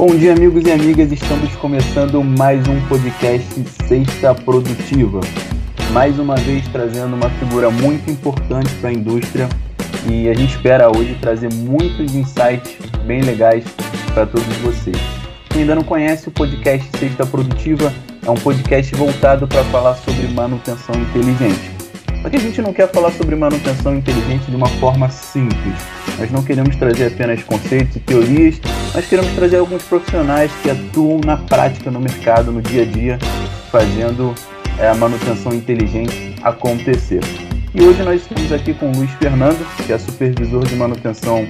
Bom dia, amigos e amigas. Estamos começando mais um podcast Sexta Produtiva. Mais uma vez trazendo uma figura muito importante para a indústria e a gente espera hoje trazer muitos insights bem legais para todos vocês. Quem ainda não conhece o podcast Sexta Produtiva, é um podcast voltado para falar sobre manutenção inteligente. Só que a gente não quer falar sobre manutenção inteligente de uma forma simples. Nós não queremos trazer apenas conceitos e teorias, nós queremos trazer alguns profissionais que atuam na prática no mercado, no dia a dia, fazendo é, a manutenção inteligente acontecer. E hoje nós estamos aqui com o Luiz Fernando, que é supervisor de manutenção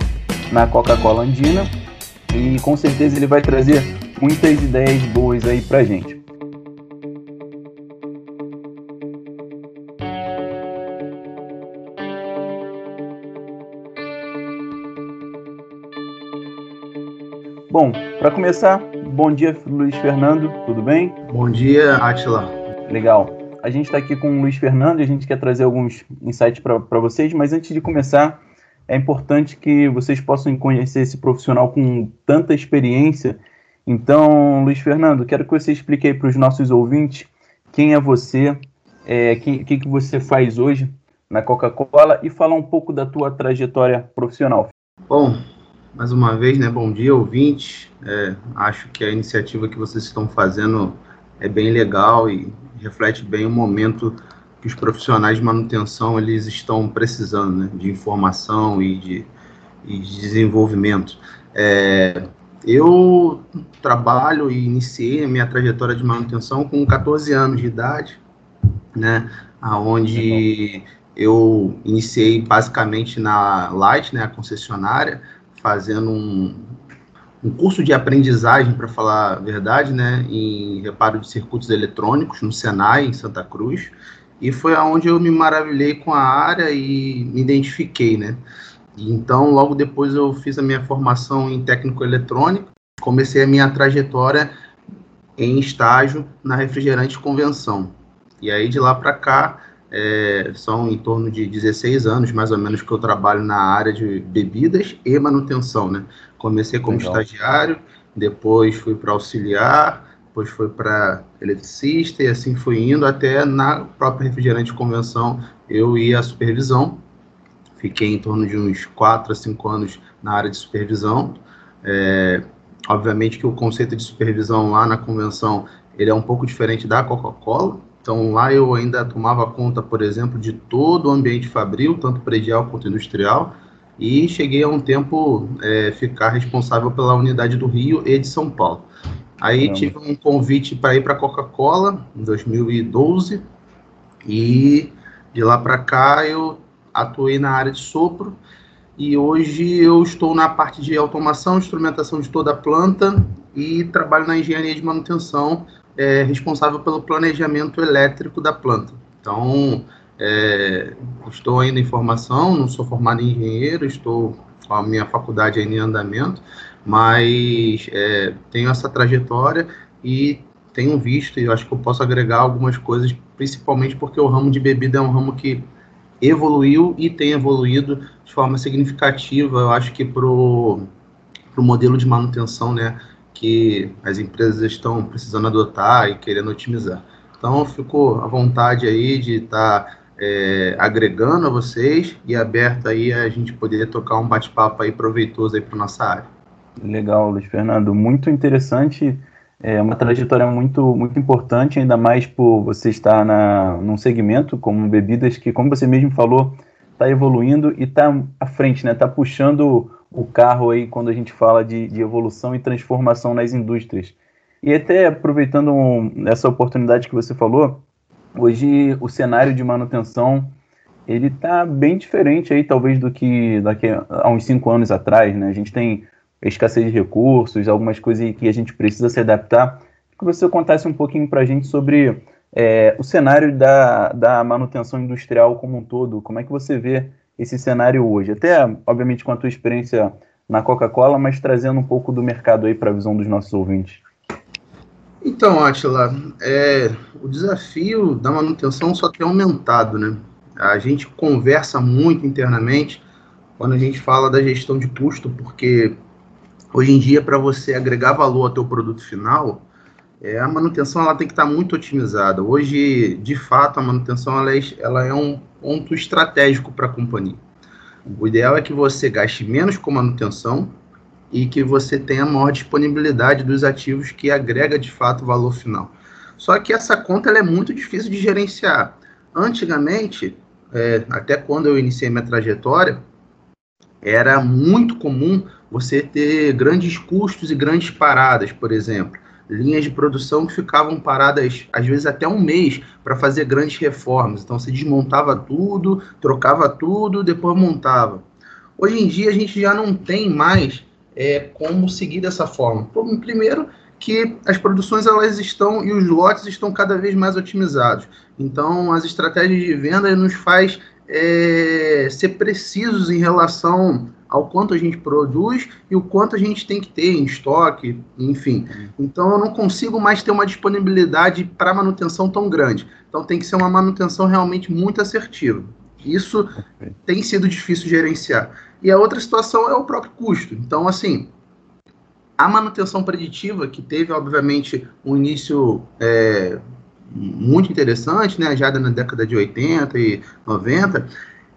na Coca-Cola Andina, e com certeza ele vai trazer muitas ideias boas aí pra gente. Bom, para começar, bom dia, Luiz Fernando, tudo bem? Bom dia, Atila. Legal. A gente está aqui com o Luiz Fernando e a gente quer trazer alguns insights para vocês, mas antes de começar, é importante que vocês possam conhecer esse profissional com tanta experiência. Então, Luiz Fernando, quero que você explique aí para os nossos ouvintes quem é você, o é, que, que, que você faz hoje na Coca-Cola e falar um pouco da tua trajetória profissional. Bom, mais uma vez, né? Bom dia, ouvintes. É, acho que a iniciativa que vocês estão fazendo é bem legal e reflete bem o momento que os profissionais de manutenção eles estão precisando, né? De informação e de, e de desenvolvimento. É, eu trabalho e iniciei a minha trajetória de manutenção com 14 anos de idade, né? Aonde eu iniciei basicamente na Light, né? A concessionária fazendo um, um curso de aprendizagem, para falar a verdade, né, em reparo de circuitos eletrônicos no Senai, em Santa Cruz, e foi aonde eu me maravilhei com a área e me identifiquei, né. Então, logo depois eu fiz a minha formação em técnico eletrônico, comecei a minha trajetória em estágio na refrigerante convenção. E aí de lá para cá é, são em torno de 16 anos, mais ou menos, que eu trabalho na área de bebidas e manutenção, né? Comecei como Legal. estagiário, depois fui para auxiliar, depois fui para eletricista e assim fui indo até na própria refrigerante convenção eu ia à supervisão. Fiquei em torno de uns 4 a 5 anos na área de supervisão. É, obviamente que o conceito de supervisão lá na convenção ele é um pouco diferente da Coca-Cola, então lá eu ainda tomava conta, por exemplo, de todo o ambiente fabril, tanto predial quanto industrial, e cheguei a um tempo é, ficar responsável pela unidade do Rio e de São Paulo. Aí Caramba. tive um convite para ir para a Coca-Cola em 2012 e de lá para cá eu atuei na área de sopro e hoje eu estou na parte de automação, instrumentação de toda a planta e trabalho na engenharia de manutenção é, responsável pelo planejamento elétrico da planta. Então, é, estou ainda em formação, não sou formado em engenheiro, estou com a minha faculdade ainda em andamento, mas é, tenho essa trajetória e tenho visto e acho que eu posso agregar algumas coisas, principalmente porque o ramo de bebida é um ramo que evoluiu e tem evoluído de forma significativa, eu acho que para o modelo de manutenção, né, que as empresas estão precisando adotar e querendo otimizar. Então, eu fico à vontade aí de estar tá, é, agregando a vocês e aberto aí a gente poder tocar um bate-papo aí proveitoso aí para nossa área. Legal, Luiz Fernando, muito interessante, é uma trajetória muito muito importante, ainda mais por você estar na num segmento como bebidas que, como você mesmo falou, está evoluindo e está à frente, né? Está puxando o carro aí quando a gente fala de, de evolução e transformação nas indústrias. E até aproveitando um, essa oportunidade que você falou, hoje o cenário de manutenção ele está bem diferente aí talvez do que daqui a uns cinco anos atrás, né? A gente tem escassez de recursos, algumas coisas que a gente precisa se adaptar. Que você contasse um pouquinho para a gente sobre é, o cenário da, da manutenção industrial como um todo, como é que você vê esse cenário hoje? Até, obviamente, com a tua experiência na Coca-Cola, mas trazendo um pouco do mercado aí para a visão dos nossos ouvintes. Então, Atila, é, o desafio da manutenção só tem aumentado, né? A gente conversa muito internamente quando a gente fala da gestão de custo, porque hoje em dia, para você agregar valor ao teu produto final, é, a manutenção ela tem que estar tá muito otimizada. Hoje, de fato, a manutenção ela é, ela é um ponto estratégico para a companhia. O ideal é que você gaste menos com manutenção e que você tenha maior disponibilidade dos ativos que agrega de fato valor final. Só que essa conta é muito difícil de gerenciar. Antigamente, é, até quando eu iniciei minha trajetória, era muito comum você ter grandes custos e grandes paradas, por exemplo. Linhas de produção que ficavam paradas, às vezes até um mês, para fazer grandes reformas. Então, você desmontava tudo, trocava tudo, depois montava. Hoje em dia, a gente já não tem mais é, como seguir dessa forma. Primeiro, que as produções elas estão e os lotes estão cada vez mais otimizados. Então, as estratégias de venda nos faz é, ser precisos em relação ao quanto a gente produz e o quanto a gente tem que ter em estoque, enfim. Então, eu não consigo mais ter uma disponibilidade para manutenção tão grande. Então, tem que ser uma manutenção realmente muito assertiva. Isso okay. tem sido difícil de gerenciar. E a outra situação é o próprio custo. Então, assim, a manutenção preditiva, que teve, obviamente, um início é, muito interessante, né, já na década de 80 e 90,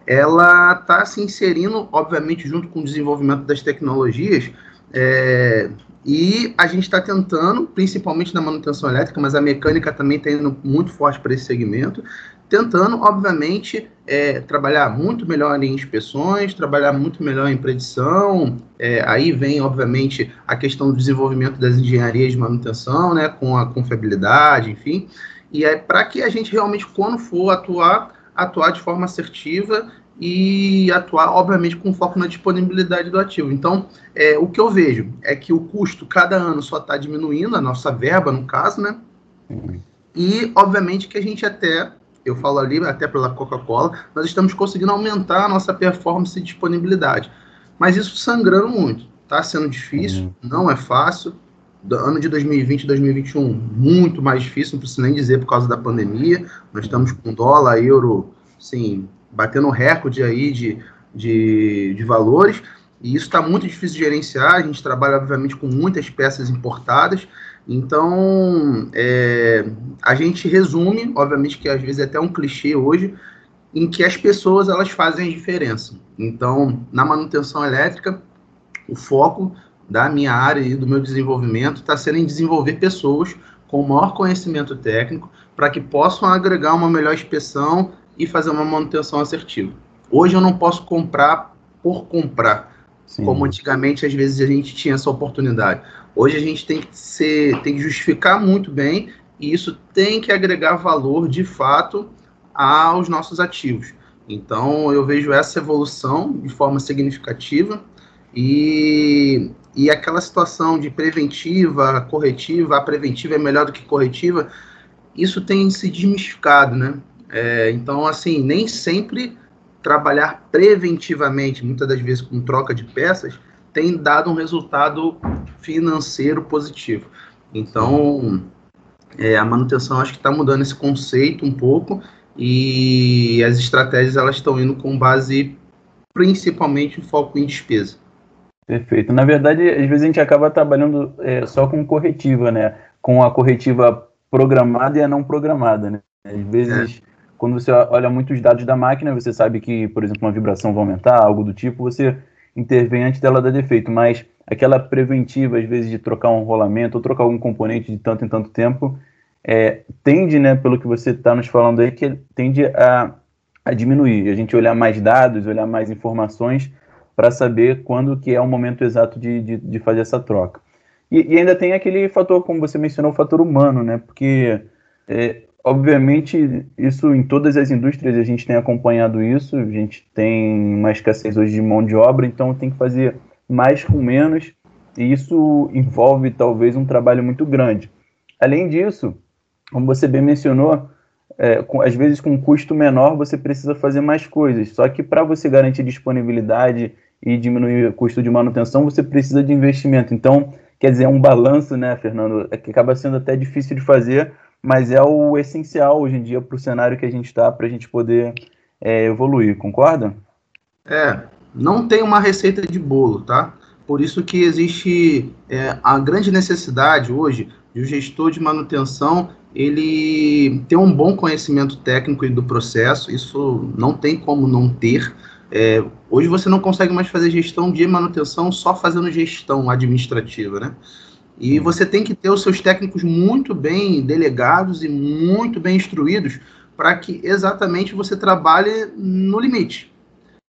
ela está se inserindo, obviamente, junto com o desenvolvimento das tecnologias, é, e a gente está tentando, principalmente na manutenção elétrica, mas a mecânica também está indo muito forte para esse segmento, tentando, obviamente, é, trabalhar muito melhor em inspeções, trabalhar muito melhor em predição. É, aí vem, obviamente, a questão do desenvolvimento das engenharias de manutenção, né, com a confiabilidade, enfim. E é para que a gente realmente, quando for atuar, atuar de forma assertiva e atuar, obviamente, com foco na disponibilidade do ativo. Então, é, o que eu vejo é que o custo cada ano só está diminuindo, a nossa verba, no caso, né? E, obviamente, que a gente até eu falo ali até pela Coca-Cola, nós estamos conseguindo aumentar a nossa performance e disponibilidade. Mas isso sangrando muito. Está sendo difícil, uhum. não é fácil. Do ano de 2020 e 2021, muito mais difícil, não preciso nem dizer por causa da pandemia. Nós estamos com dólar, euro, sim, batendo recorde aí de, de, de valores. E isso está muito difícil de gerenciar. A gente trabalha, obviamente, com muitas peças importadas. Então, é, a gente resume, obviamente que às vezes é até um clichê hoje, em que as pessoas elas fazem a diferença. Então, na manutenção elétrica, o foco da minha área e do meu desenvolvimento está sendo em desenvolver pessoas com maior conhecimento técnico para que possam agregar uma melhor inspeção e fazer uma manutenção assertiva. Hoje eu não posso comprar por comprar, Sim. como antigamente às vezes a gente tinha essa oportunidade. Hoje a gente tem que ser, tem que justificar muito bem e isso tem que agregar valor de fato aos nossos ativos. Então eu vejo essa evolução de forma significativa e, e aquela situação de preventiva, corretiva, a preventiva é melhor do que corretiva, isso tem se desmistificado, né? É, então, assim, nem sempre trabalhar preventivamente, muitas das vezes com troca de peças, tem dado um resultado financeiro positivo. Então, é, a manutenção acho que está mudando esse conceito um pouco e as estratégias elas estão indo com base principalmente em foco em despesa. Perfeito. Na verdade, às vezes a gente acaba trabalhando é, só com corretiva, né? Com a corretiva programada e a não programada, né? Às vezes, é. quando você olha muitos dados da máquina, você sabe que, por exemplo, uma vibração vai aumentar, algo do tipo, você intervém antes dela dar defeito, mas aquela preventiva, às vezes, de trocar um rolamento ou trocar algum componente de tanto em tanto tempo, é, tende, né, pelo que você está nos falando aí, que tende a, a diminuir. A gente olhar mais dados, olhar mais informações para saber quando que é o momento exato de, de, de fazer essa troca. E, e, ainda tem aquele fator, como você mencionou, o fator humano, né? Porque é, Obviamente, isso em todas as indústrias a gente tem acompanhado isso, a gente tem uma escassez hoje de mão de obra, então tem que fazer mais com menos, e isso envolve talvez um trabalho muito grande. Além disso, como você bem mencionou, é, com, às vezes com um custo menor você precisa fazer mais coisas, só que para você garantir disponibilidade e diminuir o custo de manutenção, você precisa de investimento. Então, quer dizer, é um balanço, né, Fernando, é que acaba sendo até difícil de fazer, mas é o essencial hoje em dia para o cenário que a gente está para a gente poder é, evoluir, concorda? É, não tem uma receita de bolo, tá? Por isso que existe é, a grande necessidade hoje de um gestor de manutenção ele ter um bom conhecimento técnico do processo, isso não tem como não ter. É, hoje você não consegue mais fazer gestão de manutenção só fazendo gestão administrativa, né? E você tem que ter os seus técnicos muito bem delegados e muito bem instruídos para que exatamente você trabalhe no limite.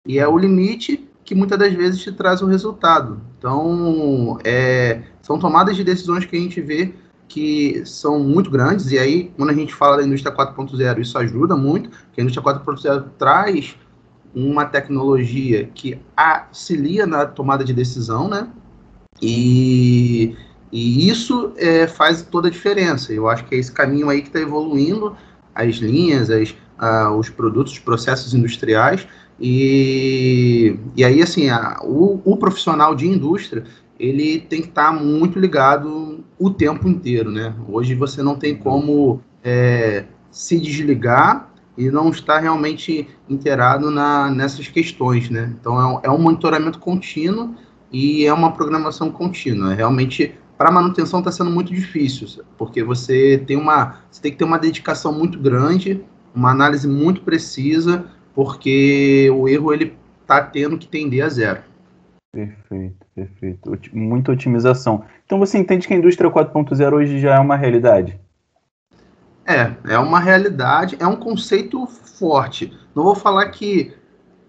E é o limite que muitas das vezes te traz o resultado. Então, é, são tomadas de decisões que a gente vê que são muito grandes, e aí, quando a gente fala da indústria 4.0, isso ajuda muito, que a indústria 4.0 traz uma tecnologia que auxilia na tomada de decisão, né? E, e isso é, faz toda a diferença. Eu acho que é esse caminho aí que está evoluindo as linhas, as, os produtos, os processos industriais, e, e aí, assim, a, o, o, profissional de indústria, ele tem que estar tá muito ligado o tempo inteiro, né? Hoje você não tem como é, se desligar e não estar realmente inteirado na, nessas questões, né? Então, é um, é um monitoramento contínuo e é uma programação contínua. Realmente, para manutenção está sendo muito difícil, porque você tem uma, você tem que ter uma dedicação muito grande, uma análise muito precisa, porque o erro ele está tendo que tender a zero. Perfeito, perfeito. Muita otimização. Então você entende que a indústria 4.0 hoje já é uma realidade? É, é uma realidade, é um conceito forte. Não vou falar que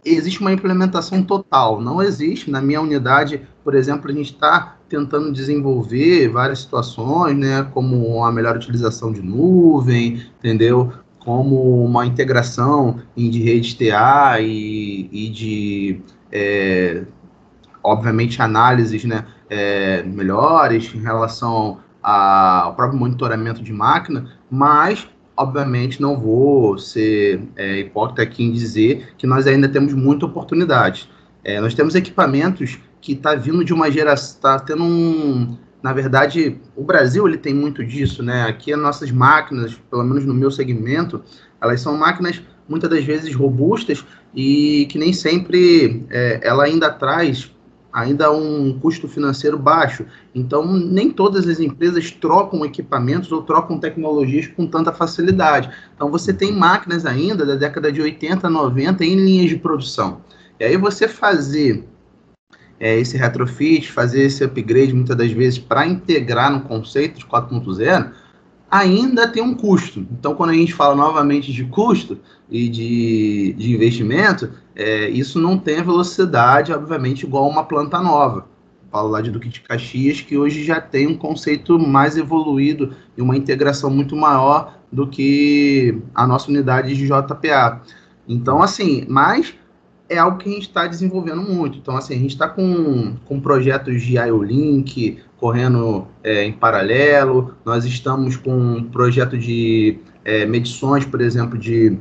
existe uma implementação total, não existe. Na minha unidade, por exemplo, a gente está tentando desenvolver várias situações, né, como a melhor utilização de nuvem, entendeu? como uma integração de rede TA e, e de, é, obviamente, análises né, é, melhores em relação ao próprio monitoramento de máquina, mas, obviamente, não vou ser é, hipócrita aqui em dizer que nós ainda temos muita oportunidade. É, nós temos equipamentos que está vindo de uma geração, está tendo um, na verdade, o Brasil ele tem muito disso, né? Aqui as nossas máquinas, pelo menos no meu segmento, elas são máquinas muitas das vezes robustas e que nem sempre é, ela ainda traz ainda um custo financeiro baixo. Então, nem todas as empresas trocam equipamentos ou trocam tecnologias com tanta facilidade. Então, você tem máquinas ainda da década de 80, 90 em linhas de produção. E aí você fazer é, esse retrofit, fazer esse upgrade muitas das vezes para integrar no conceito de 4.0, ainda tem um custo. Então, quando a gente fala novamente de custo e de, de investimento, é, isso não tem velocidade, obviamente, igual uma planta nova. Falo lá de Duque de Caxias, que hoje já tem um conceito mais evoluído e uma integração muito maior do que a nossa unidade de JPA. Então, assim, mas é algo que a gente está desenvolvendo muito. Então, assim, a gente está com, com projetos de IOLink correndo é, em paralelo, nós estamos com um projeto de é, medições, por exemplo, de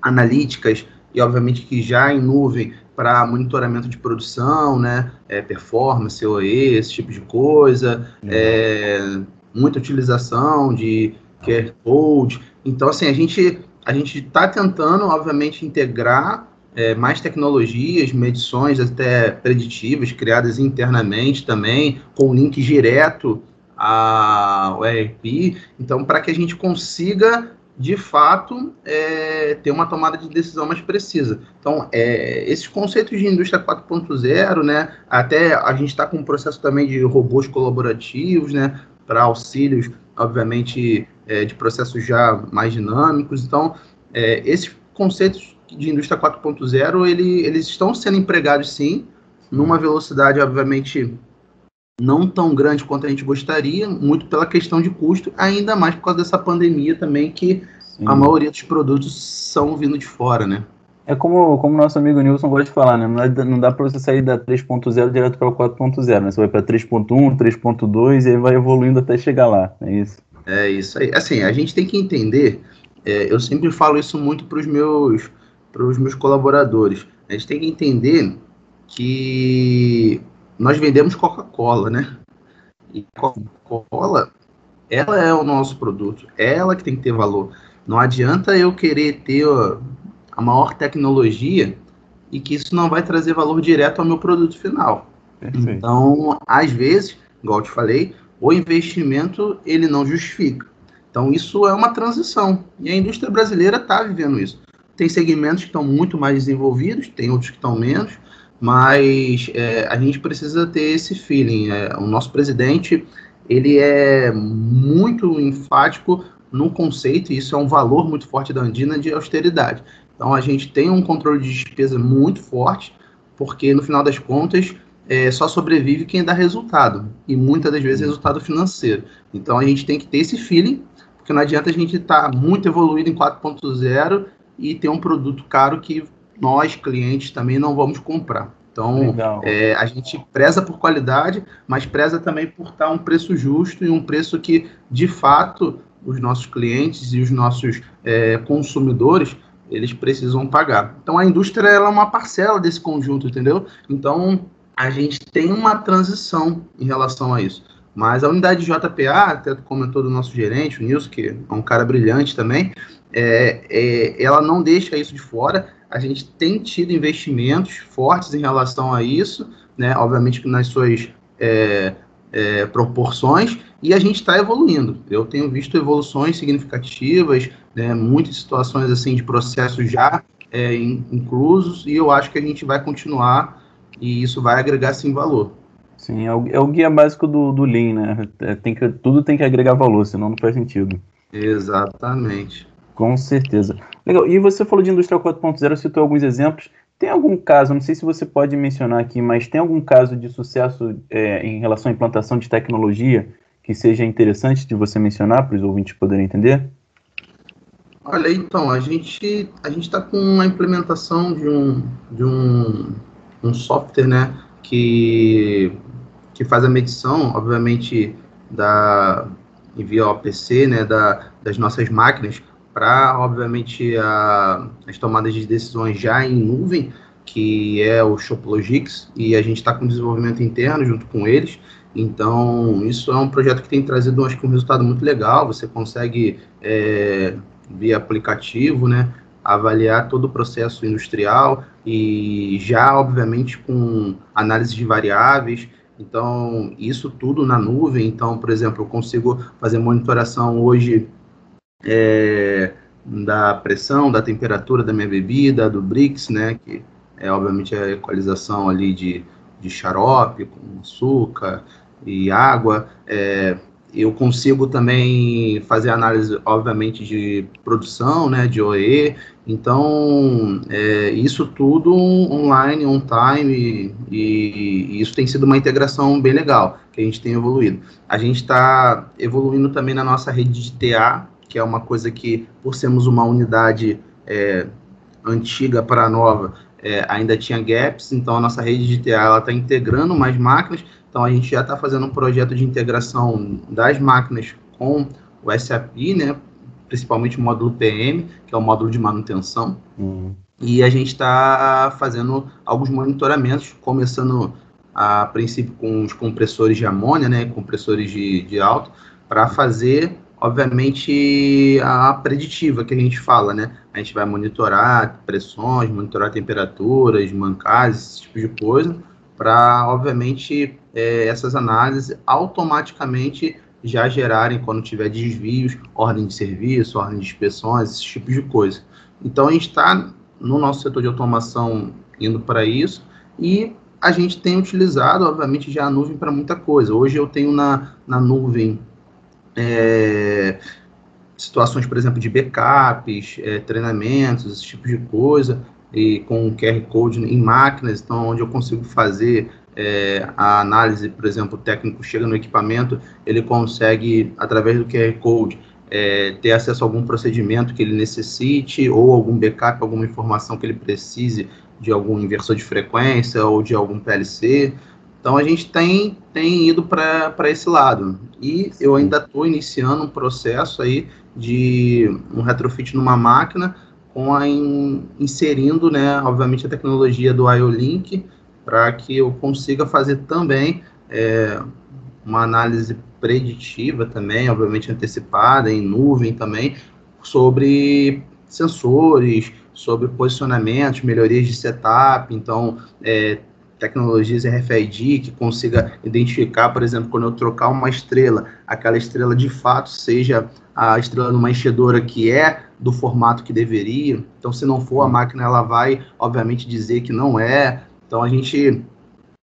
analíticas, e obviamente que já em nuvem para monitoramento de produção, né, é, performance, OE, esse tipo de coisa, uhum. muita utilização de QR Code. Então, assim, a gente a gente está tentando, obviamente, integrar é, mais tecnologias, medições até preditivas criadas internamente também, com link direto ao ERP. Então, para que a gente consiga, de fato, é, ter uma tomada de decisão mais precisa. Então, é, esses conceitos de indústria 4.0, né, até a gente está com um processo também de robôs colaborativos, né, para auxílios, obviamente, é, de processos já mais dinâmicos. Então, é, esses conceitos de indústria 4.0, ele, eles estão sendo empregados sim, numa velocidade, obviamente, não tão grande quanto a gente gostaria, muito pela questão de custo, ainda mais por causa dessa pandemia também, que sim. a maioria dos produtos são vindo de fora, né? É como, como nosso amigo Nilson gosta de falar, né? Não dá, não dá para você sair da 3.0 direto para 4.0, né? Você vai para 3.1, 3.2 e aí vai evoluindo até chegar lá, é isso? É isso aí. Assim, a gente tem que entender, é, eu sempre falo isso muito para os meus para os meus colaboradores. A gente tem que entender que nós vendemos Coca-Cola, né? E Coca-Cola, ela é o nosso produto, ela que tem que ter valor. Não adianta eu querer ter a maior tecnologia e que isso não vai trazer valor direto ao meu produto final. Perfeito. Então, às vezes, igual eu te falei, o investimento ele não justifica. Então, isso é uma transição. E a indústria brasileira está vivendo isso. Tem segmentos que estão muito mais desenvolvidos, tem outros que estão menos, mas é, a gente precisa ter esse feeling. É, o nosso presidente ele é muito enfático no conceito, e isso é um valor muito forte da Andina, de austeridade. Então, a gente tem um controle de despesa muito forte, porque no final das contas, é, só sobrevive quem dá resultado, e muitas das vezes resultado financeiro. Então, a gente tem que ter esse feeling, porque não adianta a gente estar tá muito evoluído em 4.0 e ter um produto caro que nós, clientes, também não vamos comprar. Então, é, a gente preza por qualidade, mas preza também por estar um preço justo e um preço que, de fato, os nossos clientes e os nossos é, consumidores eles precisam pagar. Então, a indústria ela é uma parcela desse conjunto, entendeu? Então, a gente tem uma transição em relação a isso. Mas a unidade de JPA, até comentou do nosso gerente, o Nilson, que é um cara brilhante também, é, é, ela não deixa isso de fora. A gente tem tido investimentos fortes em relação a isso, né? Obviamente nas suas é, é, proporções, e a gente está evoluindo. Eu tenho visto evoluções significativas, né, muitas situações assim de processos já é, inclusos, e eu acho que a gente vai continuar e isso vai agregar sim valor. Sim, é o, é o guia básico do, do Lean, né? É, tem que, tudo tem que agregar valor, senão não faz sentido. Exatamente. Com certeza. Legal. E você falou de indústria 4.0, citou alguns exemplos. Tem algum caso, não sei se você pode mencionar aqui, mas tem algum caso de sucesso é, em relação à implantação de tecnologia que seja interessante de você mencionar para os ouvintes poderem entender? Olha, então, a gente a gente está com a implementação de um, de um, um software, né, que, que faz a medição, obviamente, da via OPC, né, da, das nossas máquinas, para, obviamente, a, as tomadas de decisões já em nuvem, que é o ShopLogix, e a gente está com desenvolvimento interno junto com eles. Então, isso é um projeto que tem trazido, acho que, um resultado muito legal. Você consegue, é, via aplicativo, né, avaliar todo o processo industrial e já, obviamente, com análise de variáveis. Então, isso tudo na nuvem. Então, por exemplo, eu consigo fazer monitoração hoje é, da pressão, da temperatura da minha bebida, do Brix, né, que é obviamente a equalização ali de, de xarope com açúcar e água. É, eu consigo também fazer análise, obviamente, de produção, né, de OE. Então, é, isso tudo online, on time, e, e, isso tem sido uma integração bem legal, que a gente tem evoluído. A gente está evoluindo também na nossa rede de TA, que é uma coisa que, por sermos uma unidade é, antiga para nova, é, ainda tinha gaps, então a nossa rede de TA está integrando mais máquinas, então a gente já está fazendo um projeto de integração das máquinas com o SAP, né, principalmente o módulo PM, que é o módulo de manutenção, uhum. e a gente está fazendo alguns monitoramentos, começando a princípio com os compressores de amônia, né, compressores de, de alto, para fazer obviamente, a preditiva que a gente fala, né? A gente vai monitorar pressões, monitorar temperaturas, mancais, esse tipo de coisa, para, obviamente, é, essas análises automaticamente já gerarem, quando tiver desvios, ordem de serviço, ordem de inspeções, esse tipo de coisa. Então, a gente está, no nosso setor de automação, indo para isso, e a gente tem utilizado, obviamente, já a nuvem para muita coisa. Hoje eu tenho na, na nuvem é, situações, por exemplo, de backups, é, treinamentos, esse tipo de coisa, e com QR Code em máquinas, então onde eu consigo fazer é, a análise, por exemplo, o técnico chega no equipamento, ele consegue, através do QR Code, é, ter acesso a algum procedimento que ele necessite, ou algum backup, alguma informação que ele precise de algum inversor de frequência ou de algum PLC. Então a gente tem, tem ido para esse lado. E eu ainda estou iniciando um processo aí de um retrofit numa máquina, com a in, inserindo, né, obviamente, a tecnologia do IO-Link, para que eu consiga fazer também é, uma análise preditiva também, obviamente antecipada, em nuvem também, sobre sensores, sobre posicionamentos, melhorias de setup, então, é, tecnologias RFID que consiga identificar, por exemplo, quando eu trocar uma estrela, aquela estrela de fato seja a estrela numa enchedora que é do formato que deveria. Então, se não for, a máquina ela vai, obviamente, dizer que não é. Então, a gente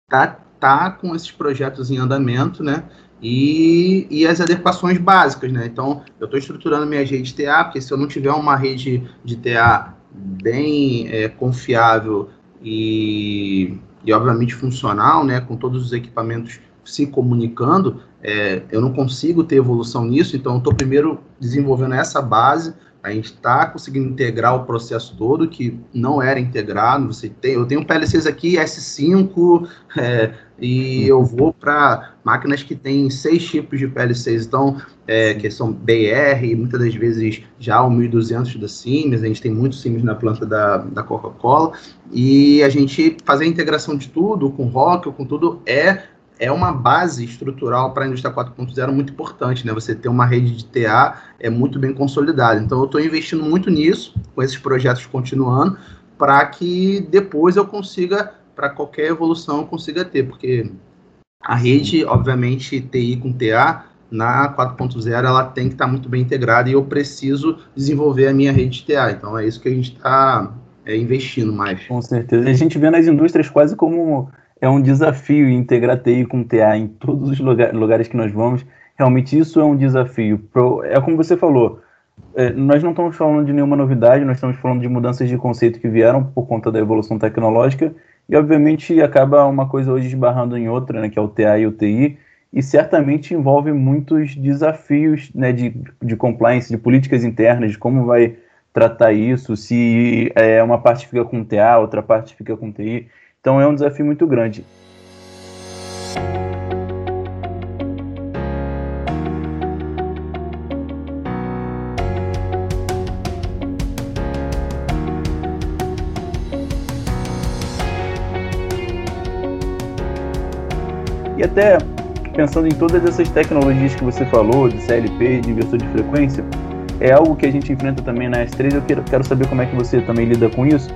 tá, tá com esses projetos em andamento, né? E, e as adequações básicas, né? Então, eu estou estruturando minha rede de TA, porque se eu não tiver uma rede de TA bem é, confiável e, e, obviamente, funcional, né? Com todos os equipamentos se comunicando, é, eu não consigo ter evolução nisso, então eu estou primeiro desenvolvendo essa base a gente está conseguindo integrar o processo todo, que não era integrado. Você tem, eu tenho PLCs aqui, S5, é, e eu vou para máquinas que têm seis tipos de PLCs, então, é, que são BR, muitas das vezes já o 1200 da Siemens, a gente tem muitos Siemens na planta da, da Coca-Cola, e a gente fazer a integração de tudo, com Rock, com tudo, é é uma base estrutural para a indústria 4.0 muito importante, né? Você ter uma rede de TA é muito bem consolidada. Então, eu estou investindo muito nisso, com esses projetos continuando, para que depois eu consiga, para qualquer evolução, eu consiga ter, porque a rede, obviamente, TI com TA, na 4.0, ela tem que estar tá muito bem integrada e eu preciso desenvolver a minha rede de TA. Então, é isso que a gente está é, investindo mais. Com certeza. A gente vê nas indústrias quase como é um desafio integrar TI com TA em todos os lugar, lugares que nós vamos. Realmente isso é um desafio. É como você falou, é, nós não estamos falando de nenhuma novidade, nós estamos falando de mudanças de conceito que vieram por conta da evolução tecnológica e obviamente acaba uma coisa hoje esbarrando em outra, né, que é o TA e o TI, e certamente envolve muitos desafios né, de, de compliance, de políticas internas, de como vai tratar isso, se é, uma parte fica com TA, outra parte fica com TI. Então é um desafio muito grande. E até pensando em todas essas tecnologias que você falou, de CLP, de inversor de frequência, é algo que a gente enfrenta também na S3. Eu quero, saber como é que você também lida com isso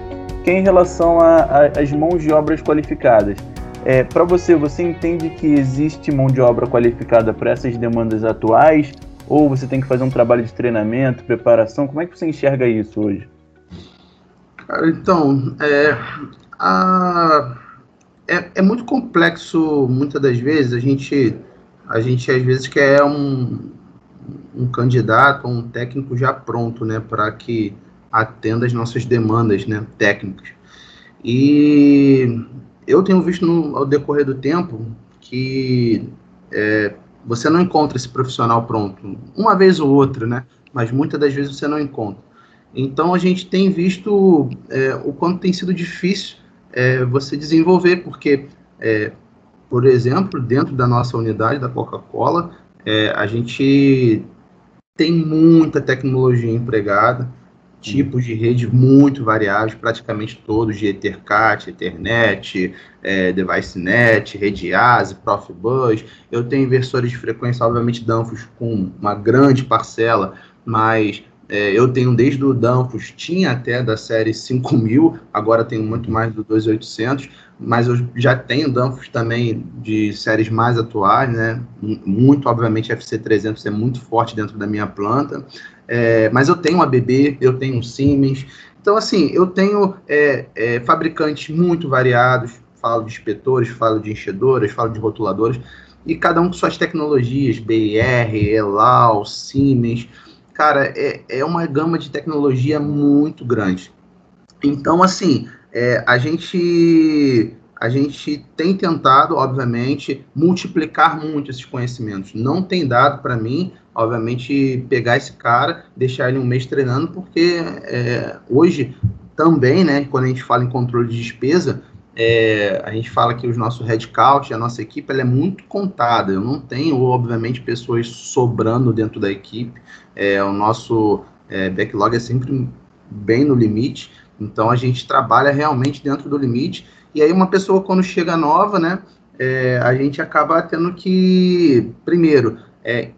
que é em relação às mãos de obras qualificadas. É, para você, você entende que existe mão de obra qualificada para essas demandas atuais? Ou você tem que fazer um trabalho de treinamento, preparação? Como é que você enxerga isso hoje? Então, é, a, é, é, muito complexo, muitas das vezes, a gente, a gente às vezes quer um, um candidato, um técnico já pronto, né, para que atenda às nossas demandas né, técnicas. E eu tenho visto no, ao decorrer do tempo que é, você não encontra esse profissional pronto, uma vez ou outra, né? Mas muitas das vezes você não encontra. Então a gente tem visto é, o quanto tem sido difícil é, você desenvolver, porque, é, por exemplo, dentro da nossa unidade da Coca-Cola, é, a gente tem muita tecnologia empregada, tipos de rede muito variáveis, praticamente todos, de Ethercat, Ethernet, é, DeviceNet, Rede ASI, Profibus. Eu tenho inversores de frequência, obviamente, Danfoss com uma grande parcela, mas é, eu tenho desde o Danfoss, tinha até da série 5000, agora tenho muito mais do 2800, mas eu já tenho Danfoss também de séries mais atuais, né? Muito, obviamente, FC300 é muito forte dentro da minha planta. É, mas eu tenho um ABB, eu tenho um Siemens. Então, assim, eu tenho é, é, fabricantes muito variados, falo de inspetores, falo de enchedoras, falo de rotuladores, e cada um com suas tecnologias, BR, Elau, Siemens. Cara, é, é uma gama de tecnologia muito grande. Então, assim, é, a gente a gente tem tentado, obviamente, multiplicar muito esses conhecimentos. Não tem dado para mim, obviamente, pegar esse cara, deixar ele um mês treinando, porque é, hoje também, né, quando a gente fala em controle de despesa, é, a gente fala que os nossos headcount, a nossa equipe, ela é muito contada. Eu não tenho, obviamente, pessoas sobrando dentro da equipe. É, o nosso é, backlog é sempre bem no limite. Então, a gente trabalha realmente dentro do limite e aí uma pessoa quando chega nova, né, é, a gente acaba tendo que, primeiro, é,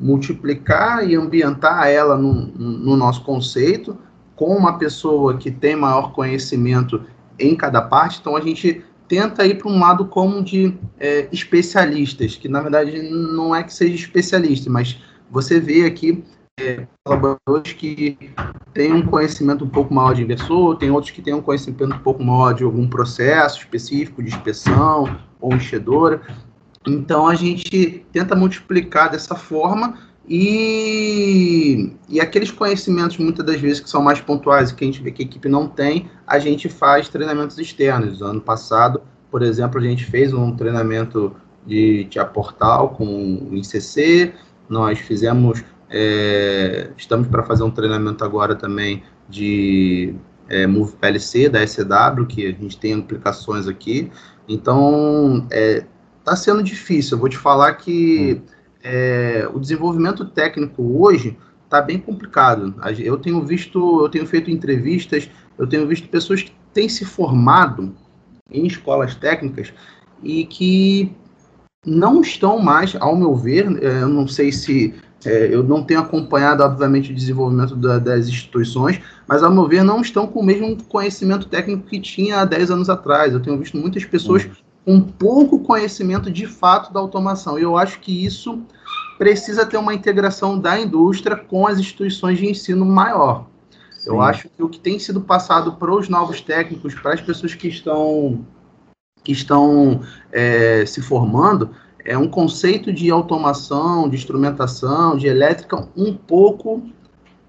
multiplicar e ambientar ela no, no nosso conceito com uma pessoa que tem maior conhecimento em cada parte. Então a gente tenta ir para um lado como de é, especialistas, que na verdade não é que seja especialista, mas você vê aqui é, colaboradores que têm um conhecimento um pouco maior de inversor, tem outros que têm um conhecimento um pouco maior de algum processo específico de inspeção ou enchedora. Então a gente tenta multiplicar dessa forma e, e aqueles conhecimentos, muitas das vezes, que são mais pontuais e que a gente vê que a equipe não tem, a gente faz treinamentos externos. Ano passado, por exemplo, a gente fez um treinamento de TIA Portal com o ICC, nós fizemos, é, estamos para fazer um treinamento agora também de é, Move PLC da SW, que a gente tem aplicações aqui. Então, é, tá sendo difícil. Eu vou te falar que hum é, o desenvolvimento técnico hoje está bem complicado. Eu tenho visto, eu tenho feito entrevistas, eu tenho visto pessoas que têm se formado em escolas técnicas e que não estão mais, ao meu ver, é, eu não sei se é, eu não tenho acompanhado, obviamente, o desenvolvimento da, das instituições, mas, ao meu ver, não estão com o mesmo conhecimento técnico que tinha há 10 anos atrás. Eu tenho visto muitas pessoas uhum um pouco conhecimento de fato da automação. E eu acho que isso precisa ter uma integração da indústria com as instituições de ensino maior. Sim. Eu acho que o que tem sido passado para os novos técnicos, para as pessoas que estão, que estão é, se formando, é um conceito de automação, de instrumentação, de elétrica um pouco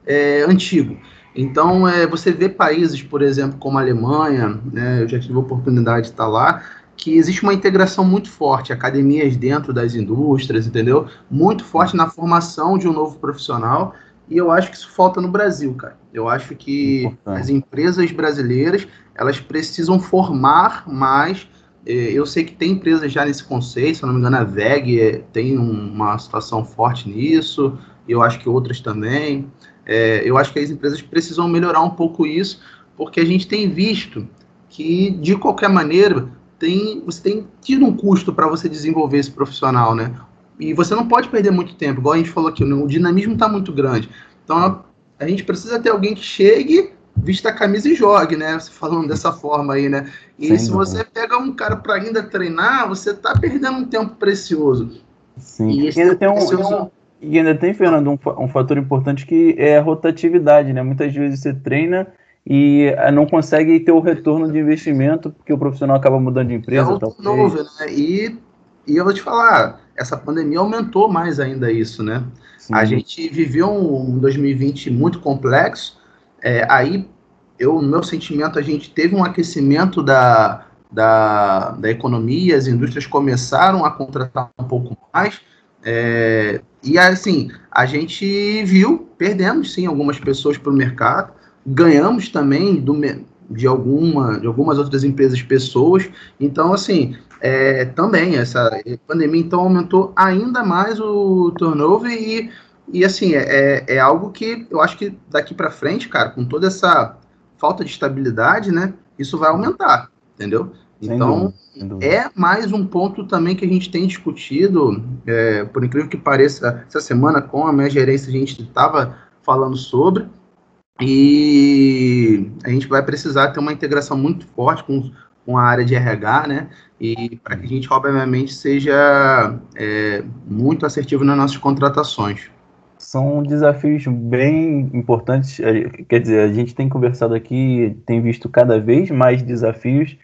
é, antigo. Então, é, você vê países, por exemplo, como a Alemanha, né, eu já tive a oportunidade de estar lá, que existe uma integração muito forte, academias dentro das indústrias, entendeu? Muito forte na formação de um novo profissional. E eu acho que isso falta no Brasil, cara. Eu acho que Importante. as empresas brasileiras elas precisam formar mais. É, eu sei que tem empresas já nesse conceito, se não me engano, a VEG é, tem uma situação forte nisso, eu acho que outras também. É, eu acho que as empresas precisam melhorar um pouco isso, porque a gente tem visto que, de qualquer maneira, tem, você tem tido um custo para você desenvolver esse profissional, né? E você não pode perder muito tempo, igual a gente falou aqui, o dinamismo está muito grande. Então, a gente precisa ter alguém que chegue, vista a camisa e jogue, né? Falando dessa forma aí, né? E Sem se dúvida. você pega um cara para ainda treinar, você está perdendo um tempo precioso. Sim, e, e ainda tem um, precioso... e ainda tem, Fernando, um, um fator importante que é a rotatividade, né? Muitas vezes você treina e eh, não consegue ter o retorno de investimento porque o profissional acaba mudando de empresa. É novo, né? E, e eu vou te falar, essa pandemia aumentou mais ainda isso, né? Sim. A gente viveu um 2020 muito complexo, é, aí eu, no meu sentimento, a gente teve um aquecimento da, da, da economia, as indústrias começaram a contratar um pouco mais, é, e assim, a gente viu, perdemos sim algumas pessoas para o mercado, ganhamos também do, de, alguma, de algumas outras empresas pessoas. Então, assim, é, também essa pandemia então aumentou ainda mais o turnover e, e assim, é, é, é algo que eu acho que daqui para frente, cara, com toda essa falta de estabilidade, né, isso vai aumentar, entendeu? Então, é mais um ponto também que a gente tem discutido, é, por incrível que pareça, essa semana com a minha gerência a gente estava falando sobre, e a gente vai precisar ter uma integração muito forte com, com a área de RH, né? E para que a gente, obviamente, seja é, muito assertivo nas nossas contratações. São desafios bem importantes. Quer dizer, a gente tem conversado aqui, tem visto cada vez mais desafios,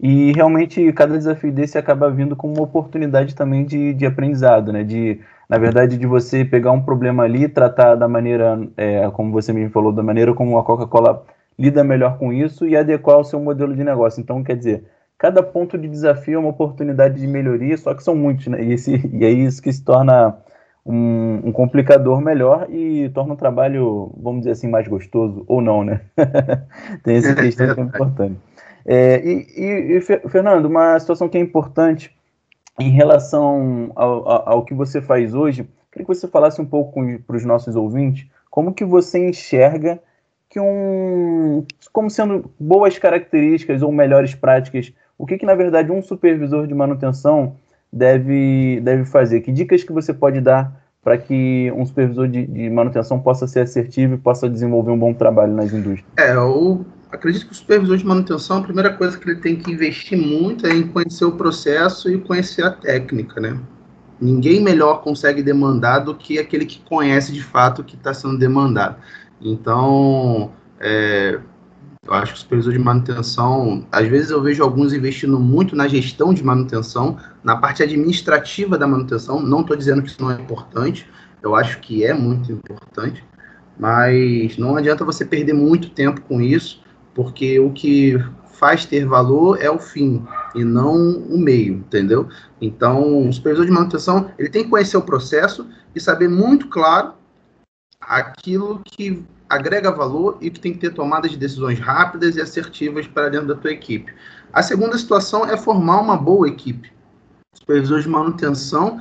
e realmente cada desafio desse acaba vindo com uma oportunidade também de, de aprendizado, né? De na verdade, de você pegar um problema ali, tratar da maneira, é, como você me falou, da maneira como a Coca-Cola lida melhor com isso e adequar o seu modelo de negócio. Então, quer dizer, cada ponto de desafio é uma oportunidade de melhoria, só que são muitos, né? E, esse, e é isso que se torna um, um complicador melhor e torna o trabalho, vamos dizer assim, mais gostoso, ou não, né? Tem essa questão que é importante. É, e, e, e, Fernando, uma situação que é importante em relação ao, ao, ao, que você faz hoje, queria que você falasse um pouco para os nossos ouvintes como que você enxerga que um como sendo boas características ou melhores práticas, o que que na verdade um supervisor de manutenção deve deve fazer? Que dicas que você pode dar para que um supervisor de, de, manutenção possa ser assertivo e possa desenvolver um bom trabalho nas indústrias? É, o, acredito que o supervisor de manutenção, a primeira coisa que ele tem que investir muito é em conhecer o processo e conhecer a técnica, né? Ninguém melhor consegue demandar do que aquele que conhece de fato o que está sendo demandado. Então, é, eu acho que o supervisor de manutenção, às vezes eu vejo alguns investindo muito na gestão de manutenção, na parte administrativa da manutenção. Não estou dizendo que isso não é importante, eu acho que é muito importante, mas não adianta você perder muito tempo com isso, porque o que faz ter valor é o fim e não o meio, entendeu? Então, o supervisor de manutenção ele tem que conhecer o processo e saber muito claro aquilo que agrega valor e que tem que ter tomadas de decisões rápidas e assertivas para dentro da tua equipe. A segunda situação é formar uma boa equipe. O supervisor de manutenção,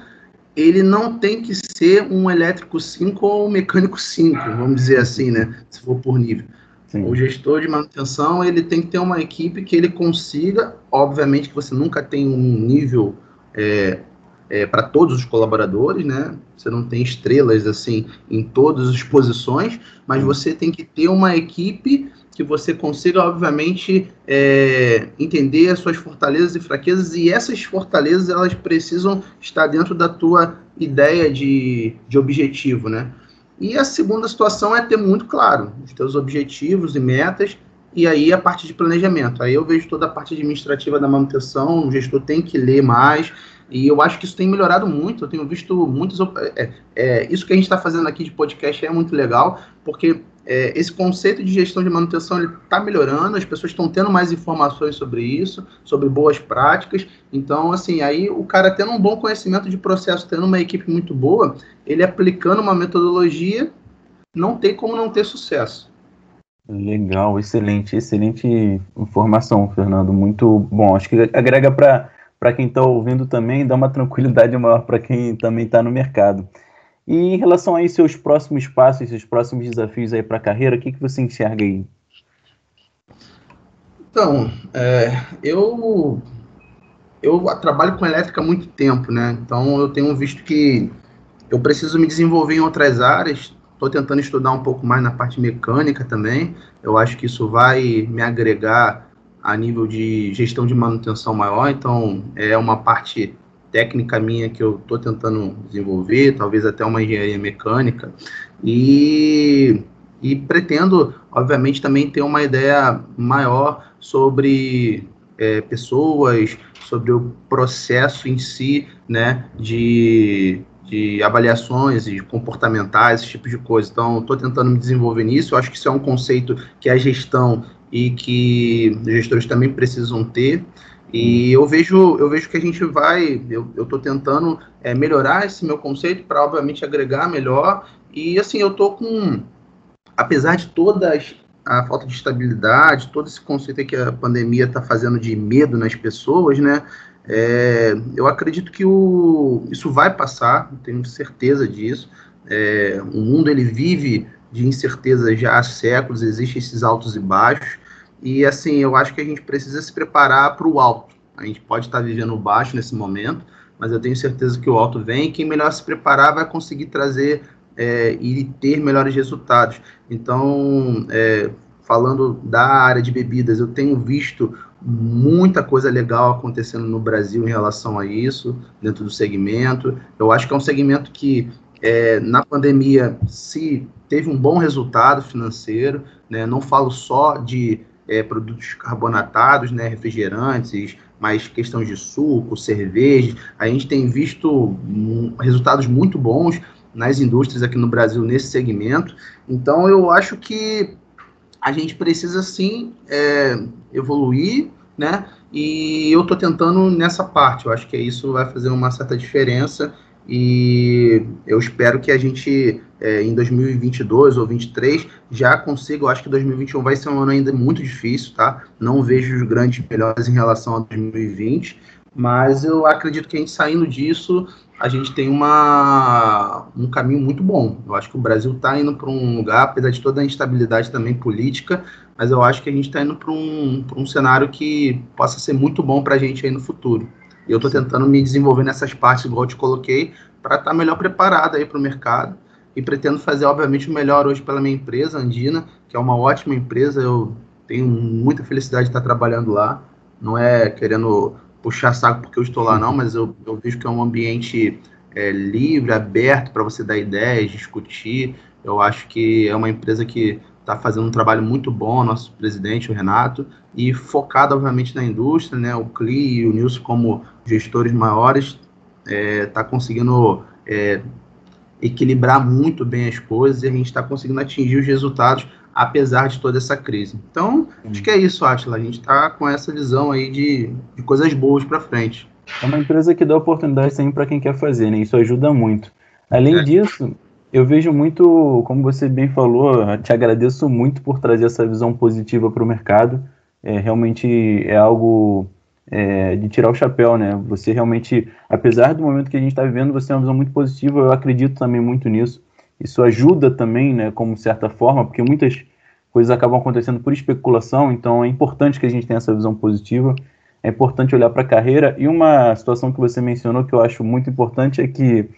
ele não tem que ser um elétrico 5 ou um mecânico 5, vamos dizer assim, né, se for por nível. Sim. O gestor de manutenção, ele tem que ter uma equipe que ele consiga, obviamente que você nunca tem um nível é, é, para todos os colaboradores, né? Você não tem estrelas assim em todas as posições, mas você tem que ter uma equipe que você consiga, obviamente, é, entender as suas fortalezas e fraquezas, e essas fortalezas elas precisam estar dentro da tua ideia de, de objetivo, né? E a segunda situação é ter muito claro os teus objetivos e metas, e aí a parte de planejamento. Aí eu vejo toda a parte administrativa da manutenção, o gestor tem que ler mais, e eu acho que isso tem melhorado muito. Eu tenho visto muitas. É, é, isso que a gente está fazendo aqui de podcast é muito legal, porque é, esse conceito de gestão de manutenção está melhorando, as pessoas estão tendo mais informações sobre isso, sobre boas práticas. Então, assim, aí o cara tendo um bom conhecimento de processo, tendo uma equipe muito boa, ele aplicando uma metodologia, não tem como não ter sucesso. Legal, excelente, excelente informação, Fernando. Muito bom. Acho que agrega para quem está ouvindo também, dá uma tranquilidade maior para quem também está no mercado. E em relação aí seus próximos passos, seus próximos desafios aí para a carreira, o que, que você enxerga aí? Então, é, eu eu trabalho com elétrica há muito tempo, né? Então eu tenho visto que eu preciso me desenvolver em outras áreas. Estou tentando estudar um pouco mais na parte mecânica também. Eu acho que isso vai me agregar a nível de gestão de manutenção maior, então é uma parte técnica minha que eu estou tentando desenvolver, talvez até uma engenharia mecânica, e, e pretendo, obviamente, também ter uma ideia maior sobre é, pessoas, sobre o processo em si, né, de, de avaliações e comportamentais, esse tipo de coisa. Então, estou tentando me desenvolver nisso. Eu acho que isso é um conceito que a gestão e que gestores também precisam ter. E eu vejo, eu vejo que a gente vai, eu estou tentando é, melhorar esse meu conceito para, obviamente, agregar melhor. E, assim, eu estou com, apesar de toda a falta de estabilidade, todo esse conceito que a pandemia está fazendo de medo nas pessoas, né? É, eu acredito que o, isso vai passar, tenho certeza disso. É, o mundo ele vive de incerteza já há séculos, existem esses altos e baixos. E assim, eu acho que a gente precisa se preparar para o alto. A gente pode estar vivendo o baixo nesse momento, mas eu tenho certeza que o alto vem quem melhor se preparar vai conseguir trazer é, e ter melhores resultados. Então, é, falando da área de bebidas, eu tenho visto muita coisa legal acontecendo no Brasil em relação a isso, dentro do segmento. Eu acho que é um segmento que, é, na pandemia, se teve um bom resultado financeiro, né? não falo só de é, produtos carbonatados, né, refrigerantes, mais questões de suco, cerveja. A gente tem visto resultados muito bons nas indústrias aqui no Brasil nesse segmento. Então, eu acho que a gente precisa sim é, evoluir, né? E eu estou tentando nessa parte. Eu acho que isso vai fazer uma certa diferença e eu espero que a gente é, em 2022 ou 2023 já consiga. Eu acho que 2021 vai ser um ano ainda muito difícil, tá? Não vejo os grandes melhores em relação a 2020, mas eu acredito que a gente saindo disso, a gente tem uma, um caminho muito bom. Eu acho que o Brasil está indo para um lugar, apesar de toda a instabilidade também política, mas eu acho que a gente está indo para um, um cenário que possa ser muito bom para a gente aí no futuro. E eu estou tentando me desenvolver nessas partes, igual eu te coloquei, para estar tá melhor preparado aí para o mercado. E pretendo fazer, obviamente, o melhor hoje pela minha empresa, Andina, que é uma ótima empresa. Eu tenho muita felicidade de estar trabalhando lá. Não é querendo puxar saco porque eu estou lá, não, mas eu, eu vejo que é um ambiente é, livre, aberto para você dar ideias, discutir. Eu acho que é uma empresa que está fazendo um trabalho muito bom, nosso presidente, o Renato, e focado, obviamente, na indústria, né? O CLI e o Nilson, como gestores maiores, está é, tá conseguindo é, equilibrar muito bem as coisas e a gente está conseguindo atingir os resultados apesar de toda essa crise. Então, acho que é isso, Atila. A gente está com essa visão aí de, de coisas boas para frente. É uma empresa que dá oportunidade sempre para quem quer fazer, né? Isso ajuda muito. Além é. disso, eu vejo muito, como você bem falou, te agradeço muito por trazer essa visão positiva para o mercado. É, realmente é algo é, de tirar o chapéu, né? Você realmente, apesar do momento que a gente está vivendo, você tem uma visão muito positiva, eu acredito também muito nisso. Isso ajuda também, né, como certa forma, porque muitas coisas acabam acontecendo por especulação, então é importante que a gente tenha essa visão positiva, é importante olhar para a carreira. E uma situação que você mencionou que eu acho muito importante é que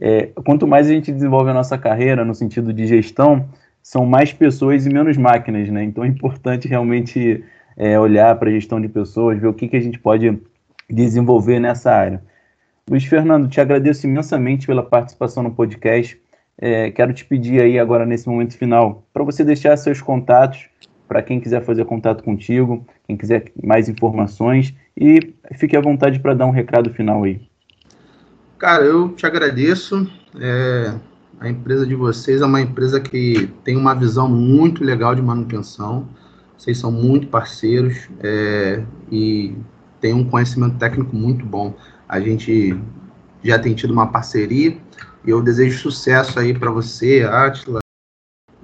é, quanto mais a gente desenvolve a nossa carreira no sentido de gestão, são mais pessoas e menos máquinas, né? Então é importante realmente é, olhar para a gestão de pessoas, ver o que, que a gente pode desenvolver nessa área. Luiz Fernando, te agradeço imensamente pela participação no podcast. É, quero te pedir aí agora nesse momento final para você deixar seus contatos para quem quiser fazer contato contigo, quem quiser mais informações e fique à vontade para dar um recado final aí. Cara, eu te agradeço. É, a empresa de vocês é uma empresa que tem uma visão muito legal de manutenção. Vocês são muito parceiros é, e tem um conhecimento técnico muito bom. A gente já tem tido uma parceria e eu desejo sucesso aí para você, Atila,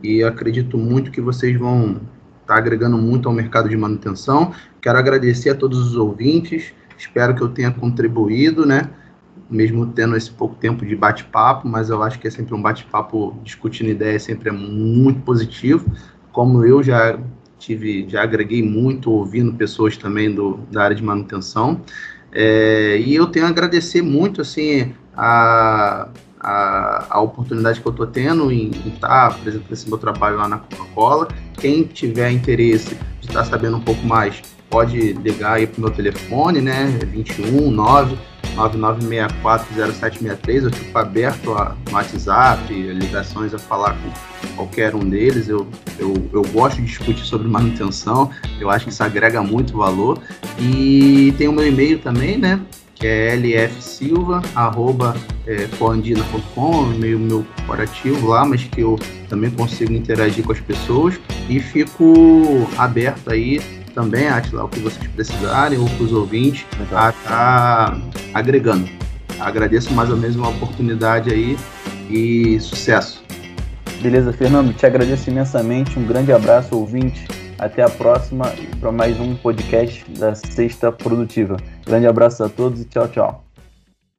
e acredito muito que vocês vão estar tá agregando muito ao mercado de manutenção. Quero agradecer a todos os ouvintes, espero que eu tenha contribuído, né? Mesmo tendo esse pouco tempo de bate-papo, mas eu acho que é sempre um bate-papo discutindo ideias, sempre é muito positivo. Como eu já tive, já agreguei muito ouvindo pessoas também do, da área de manutenção. É, e eu tenho a agradecer muito assim a, a, a oportunidade que eu estou tendo em estar tá apresentando esse meu trabalho lá na Coca-Cola. Quem tiver interesse de estar tá sabendo um pouco mais, pode ligar aí para o meu telefone, né? 21 9 99640763. Eu fico aberto a, WhatsApp, ligações a falar com qualquer um deles. Eu, eu, eu gosto de discutir sobre manutenção, eu acho que isso agrega muito valor. E tem o meu e-mail também, né? Que é lfsilva, arroba, é, meio meu corporativo lá, mas que eu também consigo interagir com as pessoas. E fico aberto aí também, Atila, o que vocês precisarem, ou para os ouvintes, a tá agregando. Agradeço mais ou menos uma oportunidade aí e sucesso. Beleza, Fernando, te agradeço imensamente. Um grande abraço, ouvinte. Até a próxima para mais um podcast da Sexta Produtiva. Grande abraço a todos e tchau, tchau.